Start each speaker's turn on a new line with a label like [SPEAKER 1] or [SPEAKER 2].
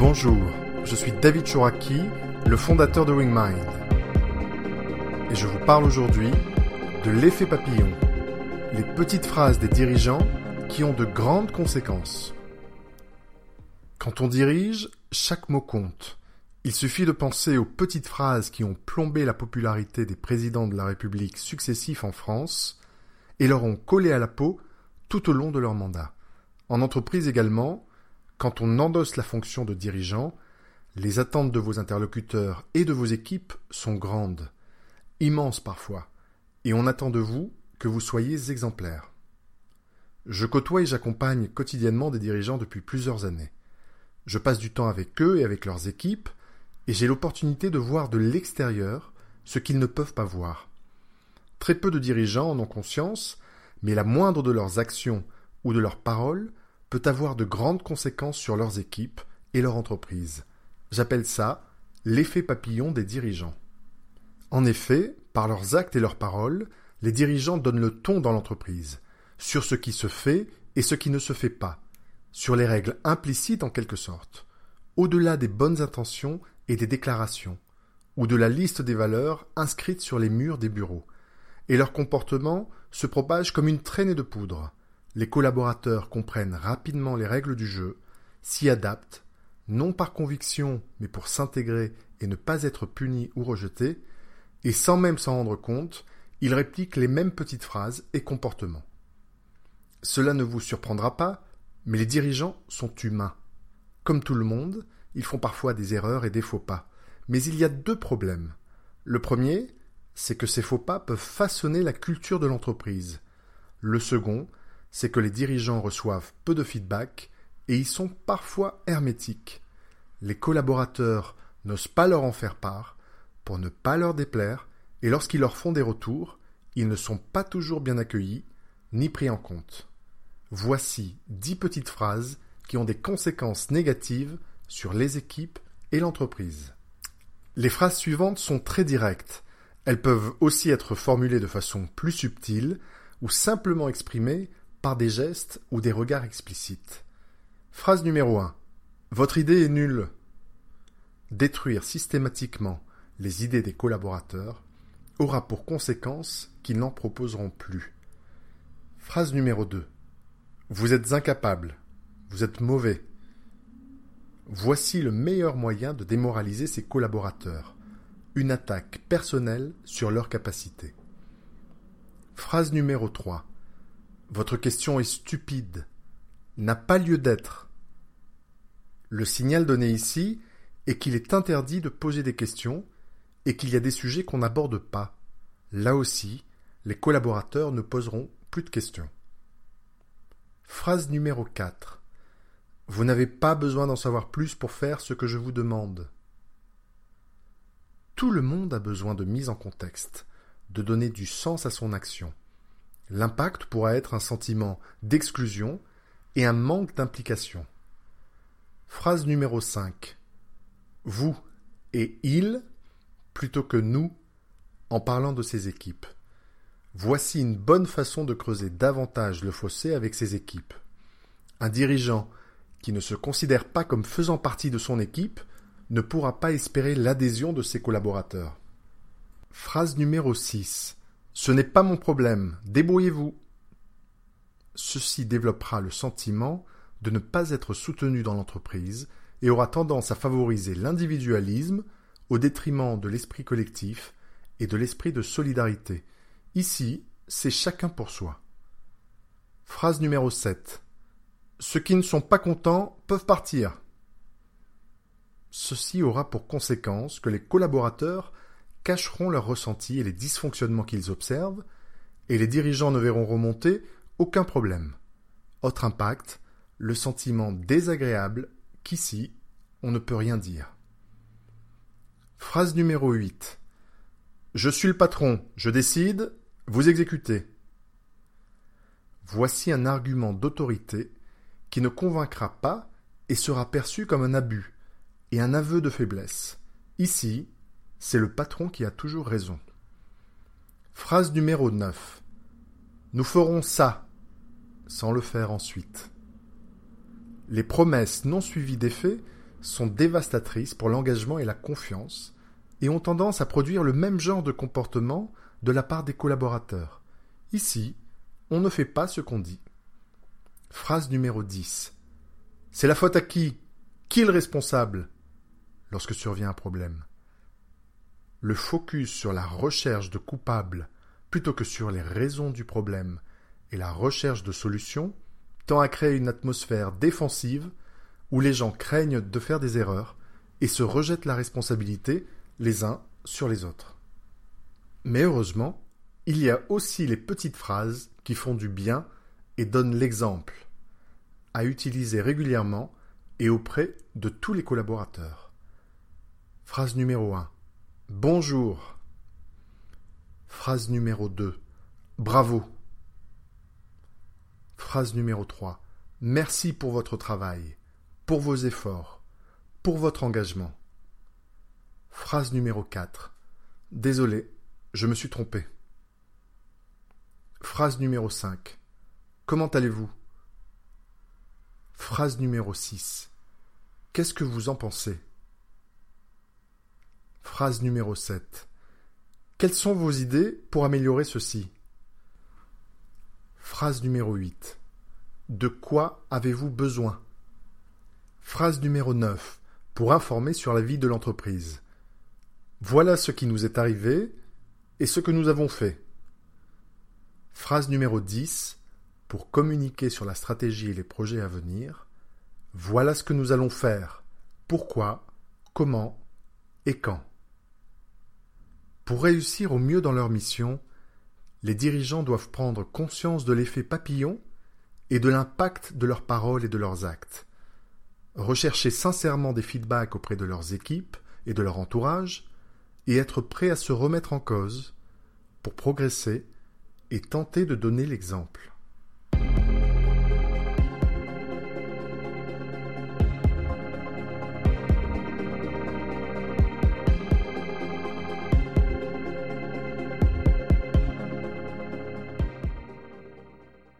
[SPEAKER 1] Bonjour, je suis David Chouraki, le fondateur de WingMind. Et je vous parle aujourd'hui de l'effet papillon, les petites phrases des dirigeants qui ont de grandes conséquences. Quand on dirige, chaque mot compte. Il suffit de penser aux petites phrases qui ont plombé la popularité des présidents de la République successifs en France et leur ont collé à la peau tout au long de leur mandat. En entreprise également, quand on endosse la fonction de dirigeant, les attentes de vos interlocuteurs et de vos équipes sont grandes, immenses parfois, et on attend de vous que vous soyez exemplaires. Je côtoie et j'accompagne quotidiennement des dirigeants depuis plusieurs années. Je passe du temps avec eux et avec leurs équipes, et j'ai l'opportunité de voir de l'extérieur ce qu'ils ne peuvent pas voir. Très peu de dirigeants en ont conscience, mais la moindre de leurs actions ou de leurs paroles peut avoir de grandes conséquences sur leurs équipes et leur entreprise. J'appelle ça l'effet papillon des dirigeants. En effet, par leurs actes et leurs paroles, les dirigeants donnent le ton dans l'entreprise, sur ce qui se fait et ce qui ne se fait pas, sur les règles implicites en quelque sorte, au-delà des bonnes intentions et des déclarations, ou de la liste des valeurs inscrites sur les murs des bureaux, et leur comportement se propage comme une traînée de poudre. Les collaborateurs comprennent rapidement les règles du jeu, s'y adaptent, non par conviction, mais pour s'intégrer et ne pas être punis ou rejetés, et sans même s'en rendre compte, ils répliquent les mêmes petites phrases et comportements. Cela ne vous surprendra pas, mais les dirigeants sont humains. Comme tout le monde, ils font parfois des erreurs et des faux pas. Mais il y a deux problèmes. Le premier, c'est que ces faux pas peuvent façonner la culture de l'entreprise. Le second, c'est que les dirigeants reçoivent peu de feedback et y sont parfois hermétiques. Les collaborateurs n'osent pas leur en faire part pour ne pas leur déplaire et lorsqu'ils leur font des retours, ils ne sont pas toujours bien accueillis ni pris en compte. Voici dix petites phrases qui ont des conséquences négatives sur les équipes et l'entreprise. Les phrases suivantes sont très directes. Elles peuvent aussi être formulées de façon plus subtile ou simplement exprimées par des gestes ou des regards explicites. Phrase numéro 1. Votre idée est nulle. Détruire systématiquement les idées des collaborateurs aura pour conséquence qu'ils n'en proposeront plus. Phrase numéro 2. Vous êtes incapable. Vous êtes mauvais. Voici le meilleur moyen de démoraliser ses collaborateurs. Une attaque personnelle sur leurs capacités. Phrase numéro 3. Votre question est stupide, n'a pas lieu d'être. Le signal donné ici est qu'il est interdit de poser des questions et qu'il y a des sujets qu'on n'aborde pas. Là aussi, les collaborateurs ne poseront plus de questions. Phrase numéro 4. Vous n'avez pas besoin d'en savoir plus pour faire ce que je vous demande. Tout le monde a besoin de mise en contexte, de donner du sens à son action. L'impact pourra être un sentiment d'exclusion et un manque d'implication. Phrase numéro 5. Vous et il plutôt que nous en parlant de ses équipes. Voici une bonne façon de creuser davantage le fossé avec ses équipes. Un dirigeant qui ne se considère pas comme faisant partie de son équipe ne pourra pas espérer l'adhésion de ses collaborateurs. Phrase numéro 6. Ce n'est pas mon problème, débrouillez-vous. Ceci développera le sentiment de ne pas être soutenu dans l'entreprise et aura tendance à favoriser l'individualisme au détriment de l'esprit collectif et de l'esprit de solidarité. Ici, c'est chacun pour soi. Phrase numéro 7. Ceux qui ne sont pas contents peuvent partir. Ceci aura pour conséquence que les collaborateurs cacheront leurs ressentis et les dysfonctionnements qu'ils observent, et les dirigeants ne verront remonter aucun problème. Autre impact, le sentiment désagréable qu'ici, on ne peut rien dire. Phrase numéro 8. Je suis le patron, je décide, vous exécutez. Voici un argument d'autorité qui ne convaincra pas et sera perçu comme un abus et un aveu de faiblesse. Ici, c'est le patron qui a toujours raison. Phrase numéro 9. Nous ferons ça, sans le faire ensuite. Les promesses non suivies d'effets sont dévastatrices pour l'engagement et la confiance et ont tendance à produire le même genre de comportement de la part des collaborateurs. Ici, on ne fait pas ce qu'on dit. Phrase numéro 10. C'est la faute à qui? Qui est le responsable? Lorsque survient un problème Le focus sur la recherche de coupables plutôt que sur les raisons du problème et la recherche de solutions tend à créer une atmosphère défensive où les gens craignent de faire des erreurs et se rejettent la responsabilité les uns sur les autres. Mais heureusement, il y a aussi les petites phrases qui font du bien et donnent l'exemple, à utiliser régulièrement et auprès de tous les collaborateurs. Phrase numéro 1. Bonjour. Phrase numéro 2. Bravo. Phrase numéro 3. Merci pour votre travail, pour vos efforts, pour votre engagement. Phrase numéro 4. Désolé, je me suis trompé. Phrase numéro 5. Comment allez-vous? Phrase numéro 6. Qu'est-ce que vous en pensez? Phrase numéro 7. Quelles sont vos idées pour améliorer ceci? Phrase numéro 8. De quoi avez-vous besoin? Phrase numéro 9. Pour informer sur la vie de l'entreprise. Voilà ce qui nous est arrivé et ce que nous avons fait. Phrase numéro 10. Pour communiquer sur la stratégie et les projets à venir. Voilà ce que nous allons faire. Pourquoi, comment? Et quand? Pour réussir au mieux dans leur mission, les dirigeants doivent prendre conscience de l'effet papillon et de l'impact de leurs paroles et de leurs actes. Rechercher sincèrement des feedbacks auprès de leurs équipes et de leur entourage, et être prêt à se remettre en cause pour progresser et tenter de donner l'exemple.